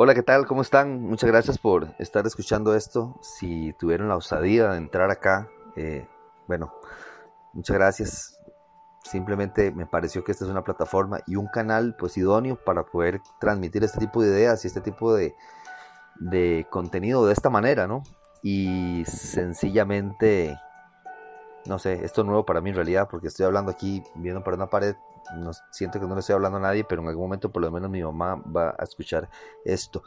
Hola, ¿qué tal? ¿Cómo están? Muchas gracias por estar escuchando esto. Si tuvieron la osadía de entrar acá, eh, bueno, muchas gracias. Simplemente me pareció que esta es una plataforma y un canal pues idóneo para poder transmitir este tipo de ideas y este tipo de, de contenido de esta manera, ¿no? Y sencillamente, no sé, esto es nuevo para mí en realidad porque estoy hablando aquí viendo para una pared no, siento que no le estoy hablando a nadie, pero en algún momento por lo menos mi mamá va a escuchar esto.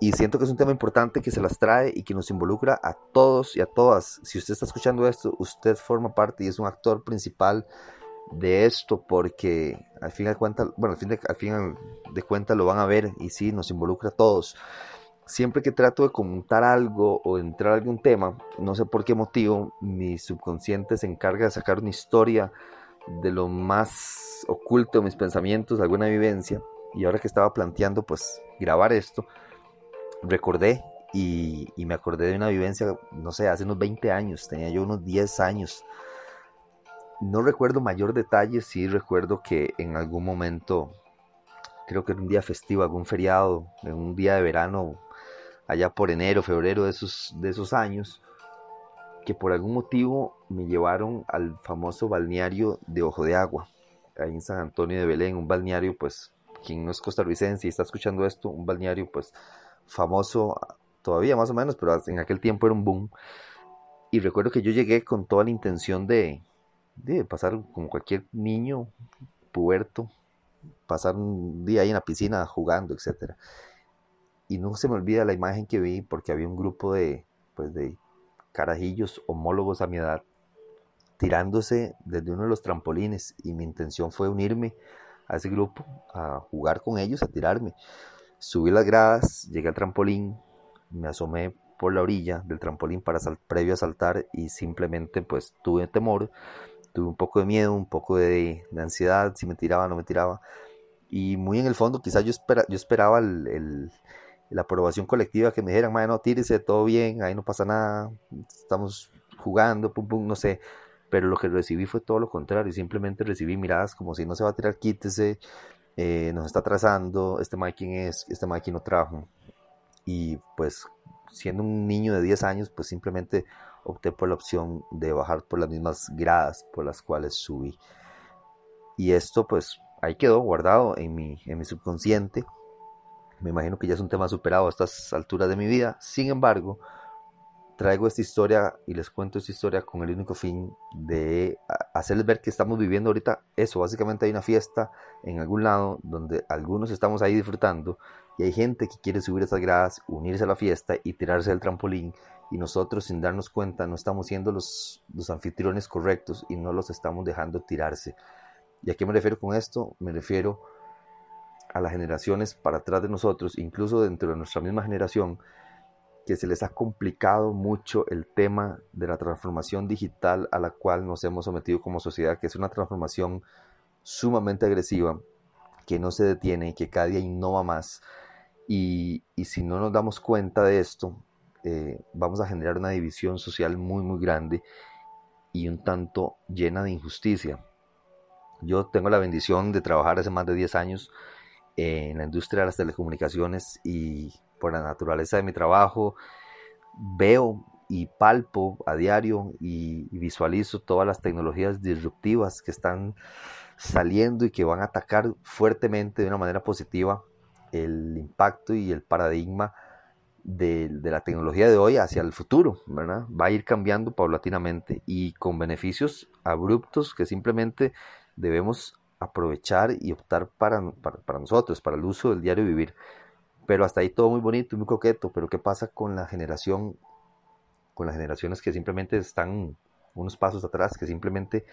Y siento que es un tema importante que se las trae y que nos involucra a todos y a todas. Si usted está escuchando esto, usted forma parte y es un actor principal de esto porque al fin de cuentas, bueno, al fin de, al fin de cuentas lo van a ver y sí, nos involucra a todos. Siempre que trato de comentar algo o entrar a algún tema, no sé por qué motivo, mi subconsciente se encarga de sacar una historia de lo más oculto de mis pensamientos, alguna vivencia. Y ahora que estaba planteando pues grabar esto, recordé y, me acordé de una vivencia, no sé, hace unos 20 años, tenía yo unos 10 años. No recuerdo mayor detalle, sí recuerdo que en algún momento, creo que era un día festivo, algún feriado, en un día de verano, allá por enero, febrero de esos, de esos años, que por algún motivo me llevaron al famoso balneario de Ojo de Agua, ahí en San Antonio de Belén, un balneario pues, quien no es costarricense y está escuchando esto, un balneario pues famoso todavía más o menos, pero en aquel tiempo era un boom. Y recuerdo que yo llegué con toda la intención de, de pasar como cualquier niño puberto, pasar un día ahí en la piscina jugando, etc. Y no se me olvida la imagen que vi porque había un grupo de, pues de carajillos homólogos a mi edad tirándose desde uno de los trampolines y mi intención fue unirme a ese grupo, a jugar con ellos, a tirarme. Subí las gradas, llegué al trampolín, me asomé por la orilla del trampolín para previo a saltar y simplemente pues tuve temor, tuve un poco de miedo, un poco de, ansiedad, si me tiraba o no me tiraba. Y muy en el fondo quizás yo, yo esperaba el la aprobación colectiva que me dijeran, no, tírese, todo bien, ahí no pasa nada, estamos jugando, pum, pum, no sé. Pero lo que recibí fue todo lo contrario, simplemente recibí miradas como si no se va a tirar, quítese, eh, nos está atrasando, este quién es, este quién no trajo. Y pues siendo un niño de 10 años, pues simplemente opté por la opción de bajar por las mismas gradas por las cuales subí. Y esto pues ahí quedó guardado en mi, en mi subconsciente me imagino que ya es un tema superado a estas alturas de mi vida. Sin embargo, traigo esta historia y les cuento esta historia con el único fin de hacerles ver que estamos viviendo ahorita eso. Básicamente hay una fiesta en algún lado donde algunos estamos ahí disfrutando y hay gente que quiere subir esas gradas, unirse a la fiesta y tirarse del trampolín y nosotros sin darnos cuenta no estamos siendo los, los anfitriones correctos y no los estamos dejando tirarse. ¿Y a qué me refiero con esto? Me refiero a las generaciones para atrás de nosotros, incluso dentro de nuestra misma generación, que se les ha complicado mucho el tema de la transformación digital a la cual nos hemos sometido como sociedad, que es una transformación sumamente agresiva, que no se detiene y que cada día innova más. Y, si no nos damos cuenta de esto, eh, vamos a generar una división social muy, muy grande y un tanto llena de injusticia. Yo tengo la bendición de trabajar hace más de 10 años en la industria de las telecomunicaciones y por la naturaleza de mi trabajo veo y palpo a diario y, visualizo todas las tecnologías disruptivas que están saliendo y que van a atacar fuertemente de una manera positiva el impacto y el paradigma de, de, la tecnología de hoy hacia el futuro, ¿verdad? Va a ir cambiando paulatinamente y con beneficios abruptos que simplemente debemos aprovechar y optar para, para, nosotros, para el uso del diario vivir. Pero hasta ahí todo muy bonito, muy coqueto, pero ¿qué pasa con la generación, con las generaciones que simplemente están unos pasos atrás, que simplemente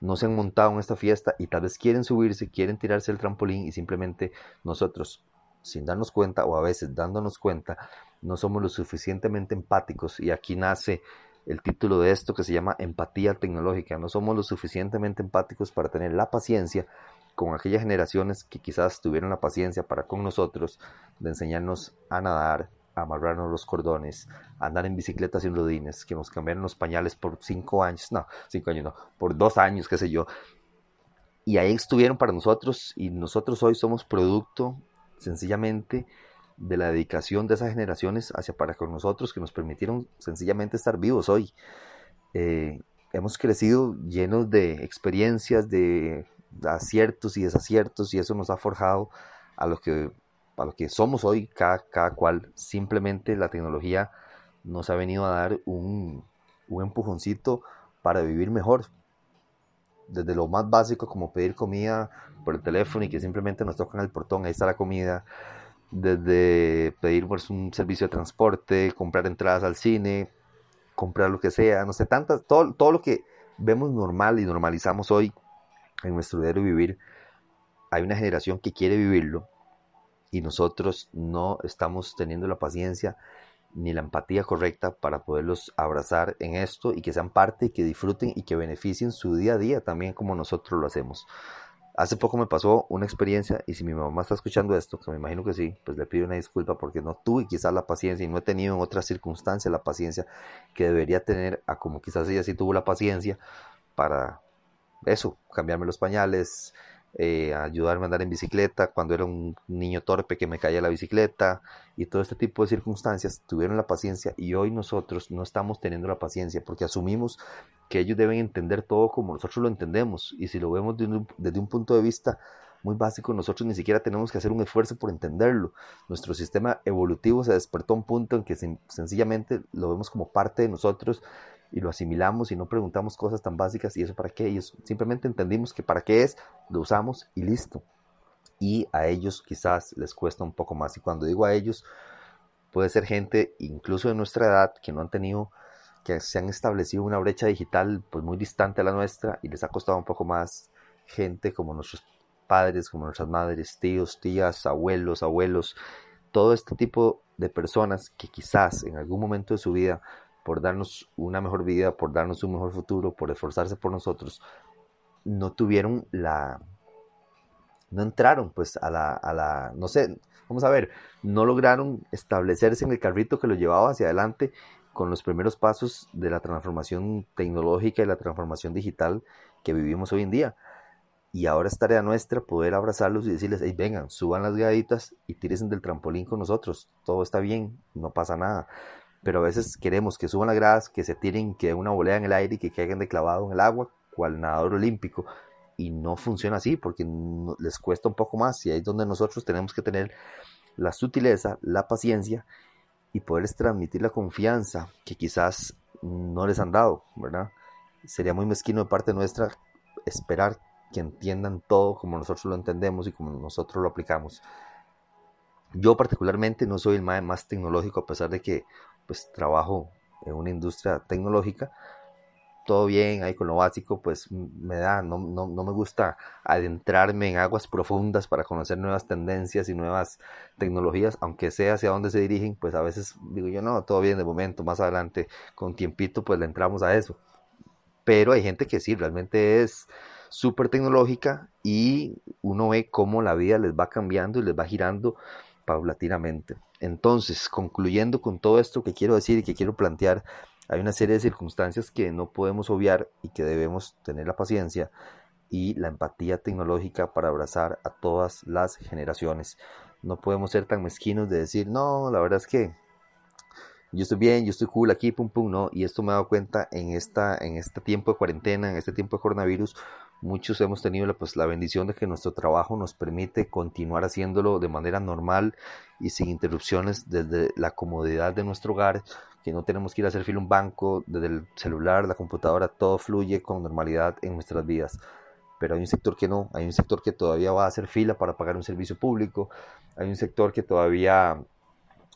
no se han montado en esta fiesta y tal vez quieren subirse, quieren tirarse el trampolín y simplemente nosotros, sin darnos cuenta o a veces dándonos cuenta, no somos lo suficientemente empáticos y aquí nace el título de esto que se llama empatía tecnológica. No somos lo suficientemente empáticos para tener la paciencia con aquellas generaciones que quizás tuvieron la paciencia para con nosotros de enseñarnos a nadar, a amarrarnos los cordones, a andar en bicicleta sin rodines, que nos cambiaron los pañales por cinco años, no, cinco años no, por dos años, qué sé yo. Y ahí estuvieron para nosotros y nosotros hoy somos producto sencillamente de la dedicación de esas generaciones hacia para con nosotros que nos permitieron sencillamente estar vivos hoy. Eh, hemos crecido llenos de experiencias, de aciertos y desaciertos y eso nos ha forjado a lo que, a lo que somos hoy cada, cada cual. Simplemente la tecnología nos ha venido a dar un, un empujoncito para vivir mejor. Desde lo más básico como pedir comida por el teléfono y que simplemente nos tocan el portón, ahí está la comida. Desde pedir pues, un servicio de transporte, comprar entradas al cine, comprar lo que sea, no sé, tantas, todo, todo lo que vemos normal y normalizamos hoy en nuestro diario vivir, hay una generación que quiere vivirlo y nosotros no estamos teniendo la paciencia ni la empatía correcta para poderlos abrazar en esto y que sean parte y que disfruten y que beneficien su día a día también como nosotros lo hacemos. Hace poco me pasó una experiencia y si mi mamá está escuchando esto, que me imagino que sí, pues le pido una disculpa porque no tuve quizás la paciencia y no he tenido en otras circunstancias la paciencia que debería tener a como quizás ella sí tuvo la paciencia para eso, cambiarme los pañales, eh, ayudarme a andar en bicicleta cuando era un niño torpe que me caía la bicicleta y todo este tipo de circunstancias tuvieron la paciencia y hoy nosotros no estamos teniendo la paciencia porque asumimos que ellos deben entender todo como nosotros lo entendemos y si lo vemos desde un, punto de vista muy básico, nosotros ni siquiera tenemos que hacer un esfuerzo por entenderlo. Nuestro sistema evolutivo se despertó a un punto en que sencillamente lo vemos como parte de nosotros y lo asimilamos y no preguntamos cosas tan básicas y eso para qué. Ellos simplemente entendimos que para qué es, lo usamos y listo. Y a ellos quizás les cuesta un poco más. Y cuando digo a ellos, puede ser gente incluso de nuestra edad que no han tenido, que se han establecido una brecha digital pues muy distante a la nuestra y les ha costado un poco más gente como nuestros padres, como nuestras madres, tíos, tías, abuelos, abuelos, todo este tipo de personas que quizás en algún momento de su vida por darnos una mejor vida, por darnos un mejor futuro, por esforzarse por nosotros, no tuvieron la... no entraron pues a la, a la, no sé, vamos a ver, no lograron establecerse en el carrito que lo llevaba hacia adelante con los primeros pasos de la transformación tecnológica y la transformación digital que vivimos hoy en día. Y ahora es tarea nuestra poder abrazarlos y decirles, hey, vengan, suban las gaditas y tírense del trampolín con nosotros. Todo está bien, no pasa nada pero a veces queremos que suban las gradas, que se tiren, que una volea en el aire y que caigan de clavado en el agua, cual nadador olímpico. Y no funciona así porque les cuesta un poco más y ahí es donde nosotros tenemos que tener la sutileza, la paciencia y poderles transmitir la confianza que quizás no les han dado, ¿verdad? Sería muy mezquino de parte nuestra esperar que entiendan todo como nosotros lo entendemos y como nosotros lo aplicamos. Yo particularmente no soy el más tecnológico a pesar de que pues trabajo en una industria tecnológica, todo bien ahí con lo básico, pues me da, no, no, no, me gusta adentrarme en aguas profundas para conocer nuevas tendencias y nuevas tecnologías, aunque sea hacia dónde se dirigen, pues a veces digo yo, no, todo bien de momento, más adelante, con tiempito, pues le entramos a eso. Pero hay gente que sí, realmente es súper tecnológica y uno ve cómo la vida les va cambiando y les va girando Entonces, concluyendo con todo esto que quiero decir y que quiero plantear, hay una serie de circunstancias que no podemos obviar y que debemos tener la paciencia y la empatía tecnológica para abrazar a todas las generaciones. No podemos ser tan mezquinos de decir, no, la verdad es que yo estoy bien, yo estoy cool aquí, pum, pum, no. Y esto me he dado cuenta en, esta, en este tiempo de cuarentena, en este tiempo de coronavirus, muchos hemos tenido la, pues, la bendición de que nuestro trabajo nos permite continuar haciéndolo de manera normal y sin interrupciones desde la comodidad de nuestro hogar, que no tenemos que ir a hacer fila un banco, desde el celular, la computadora, todo fluye con normalidad en nuestras vidas. Pero hay un sector que no, hay un sector que todavía va a hacer fila para pagar un servicio público, hay un sector que todavía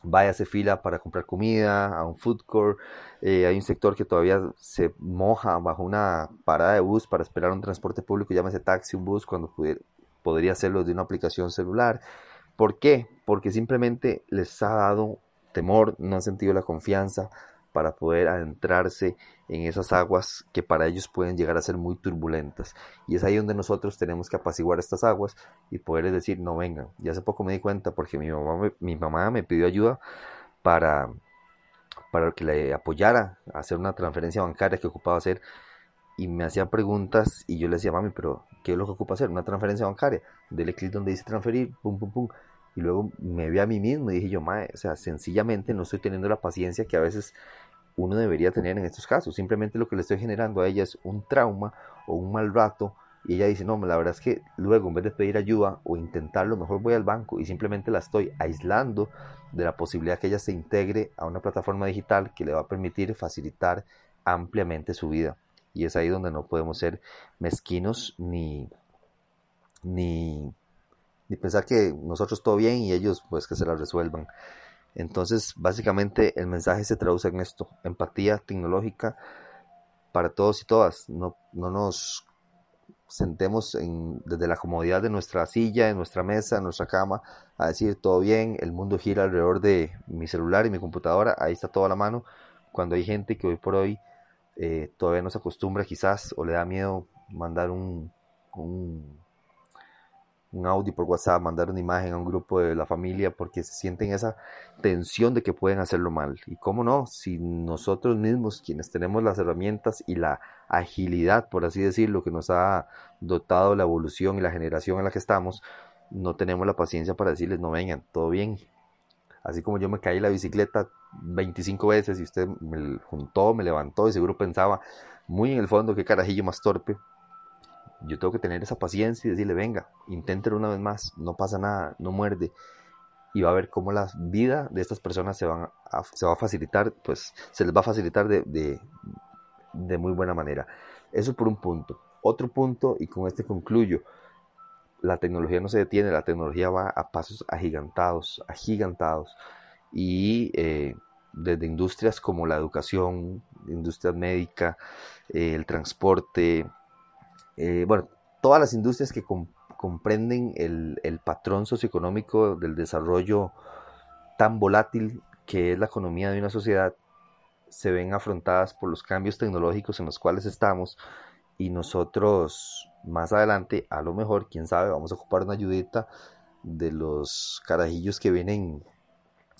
vaya a fila para comprar comida, a un food court. Eh, hay un sector que todavía se moja bajo una parada de bus para esperar un transporte público, llámese taxi, un bus, cuando podría hacerlo de una aplicación celular. ¿Por qué? Porque simplemente les ha dado temor, no han sentido la confianza para poder adentrarse en esas aguas que para ellos pueden llegar a ser muy turbulentas. Y es ahí donde nosotros tenemos que apaciguar estas aguas y poderles decir, no vengan. Y hace poco me di cuenta porque mi mamá me, mi mamá me pidió ayuda para, para que le apoyara a hacer una transferencia bancaria que ocupaba hacer. Y me hacían preguntas y yo le decía, mami, pero ¿qué es lo que ocupa hacer? Una transferencia bancaria. Dele clic donde dice transferir, pum, pum, pum Y luego me vi a mí mismo y dije yo, mae, o sea, sencillamente no estoy teniendo la paciencia que a veces uno debería tener en estos casos. Simplemente lo que le estoy generando a ella es un trauma o un mal rato. Y ella dice, no, la verdad es que luego en vez de pedir ayuda o intentarlo, mejor voy al banco y simplemente la estoy aislando de la posibilidad que ella se integre a una plataforma digital que le va a permitir facilitar ampliamente su vida. Y es ahí donde no podemos ser mezquinos ni, ni, ni pensar que nosotros todo bien y ellos pues que se la resuelvan. Entonces, básicamente el mensaje se traduce en esto, empatía tecnológica para todos y todas. No, no nos sentemos en, desde la comodidad de nuestra silla, de nuestra mesa, de nuestra cama, a decir todo bien, el mundo gira alrededor de mi celular y mi computadora, ahí está todo a la mano, cuando hay gente que hoy por hoy eh, todavía no se acostumbra quizás o le da miedo mandar un un audio por WhatsApp, mandar una imagen a un grupo de la familia porque se sienten esa tensión de que pueden hacerlo mal. Y cómo no, si nosotros mismos, quienes tenemos las herramientas y la agilidad, por así decirlo, que nos ha dotado la evolución y la generación en la que estamos, no tenemos la paciencia para decirles, no vengan, todo bien. Así como yo me caí la bicicleta 25 veces y usted me juntó, me levantó y seguro pensaba muy en el fondo qué carajillo más torpe yo tengo que tener esa paciencia y decirle, venga, inténtelo una vez más, no pasa nada, no muerde. Y va a ver cómo la vida de estas personas se, van se va a facilitar, pues se les va a facilitar de, de, de muy buena manera. Eso por un punto. Otro punto, y con este concluyo, la tecnología no se detiene, la tecnología va a pasos agigantados, agigantados. Y eh, desde industrias como la educación, industria médica, eh, el transporte, eh, bueno, todas las industrias que comprenden el, patrón socioeconómico del desarrollo tan volátil que es la economía de una sociedad, se ven afrontadas por los cambios tecnológicos en los cuales estamos y nosotros más adelante, a lo mejor, quién sabe, vamos a ocupar una ayudita de los carajillos que vienen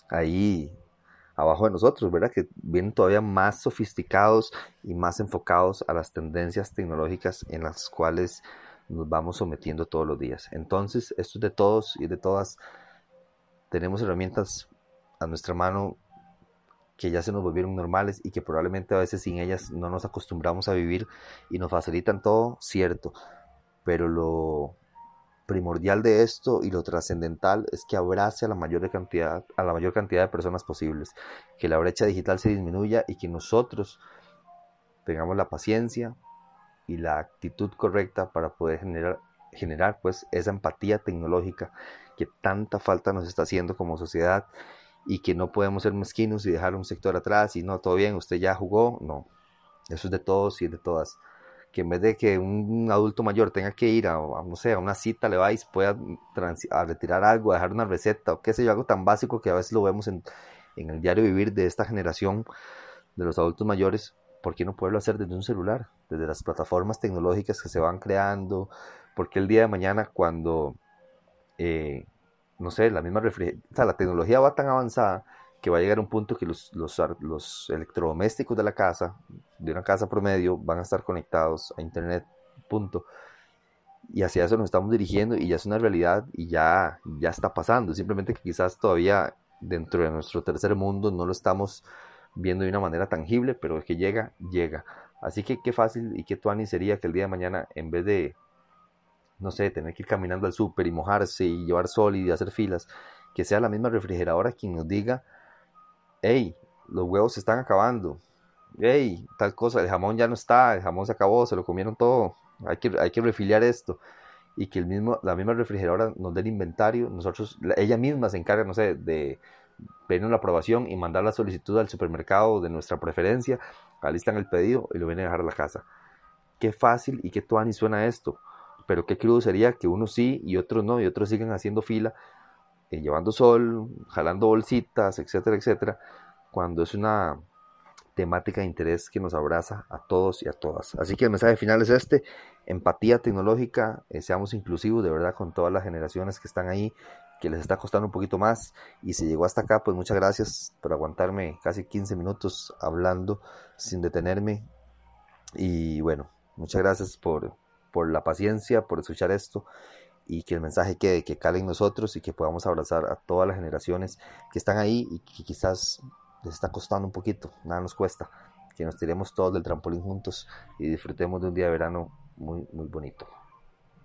ahí abajo de nosotros, ¿verdad? Que vienen todavía más sofisticados y más enfocados a las tendencias tecnológicas en las cuales nos vamos sometiendo todos los días. Entonces, esto es de todos y de todas. Tenemos herramientas a nuestra mano que ya se nos volvieron normales y que probablemente a veces sin ellas no nos acostumbramos a vivir y nos facilitan todo, cierto. Pero lo primordial de esto y lo trascendental es que abrace a la mayor cantidad a la mayor cantidad de personas posibles, que la brecha digital se disminuya y que nosotros tengamos la paciencia y la actitud correcta para poder generar generar pues esa empatía tecnológica que tanta falta nos está haciendo como sociedad y que no podemos ser mezquinos y dejar un sector atrás y no todo bien, usted ya jugó, no. Eso es de todos y de todas que en vez de que un adulto mayor tenga que ir a, no sé, a una cita, le vais, pueda a retirar algo, a dejar una receta o qué sé yo, algo tan básico que a veces lo vemos en, en el diario vivir de esta generación de los adultos mayores, ¿por qué no poderlo hacer desde un celular? Desde las plataformas tecnológicas que se van creando, porque el día de mañana cuando, eh, no sé, la misma o sea, la tecnología va tan avanzada que va a llegar un punto que los, los, electrodomésticos de la casa, de una casa promedio, van a estar conectados a internet, punto. Y hacia eso nos estamos dirigiendo y ya es una realidad y ya, ya está pasando. Simplemente que quizás todavía dentro de nuestro tercer mundo no lo estamos viendo de una manera tangible, pero es que llega, llega. Así que qué fácil y qué tuani sería que el día de mañana, en vez de, no sé, tener que ir caminando al súper y mojarse y llevar sol y hacer filas, que sea la misma refrigeradora quien nos diga, hey, los huevos se están acabando, hey, tal cosa, el jamón ya no está, el jamón se acabó, se lo comieron todo, hay que, hay que refiliar esto. Y que el mismo, la misma refrigeradora nos dé el inventario, nosotros, ella misma se encarga, no sé, de pedir la aprobación y mandar la solicitud al supermercado de nuestra preferencia, alistan el pedido y lo vienen a dejar a la casa. Qué fácil y qué tuani suena esto, pero qué crudo sería que uno sí y otros no, y otros sigan haciendo fila eh, llevando sol, jalando bolsitas, etcétera, etcétera, cuando es una temática de interés que nos abraza a todos y a todas. Así que el mensaje final es este, empatía tecnológica, eh, seamos inclusivos de verdad con todas las generaciones que están ahí, que les está costando un poquito más y si llegó hasta acá, pues muchas gracias por aguantarme casi 15 minutos hablando sin detenerme y bueno, muchas gracias por, por la paciencia, por escuchar esto y que el mensaje quede, que cale en nosotros y que podamos abrazar a todas las generaciones que están ahí y que quizás les está costando un poquito, nada nos cuesta, que nos tiremos todos del trampolín juntos y disfrutemos de un día de verano muy, muy bonito.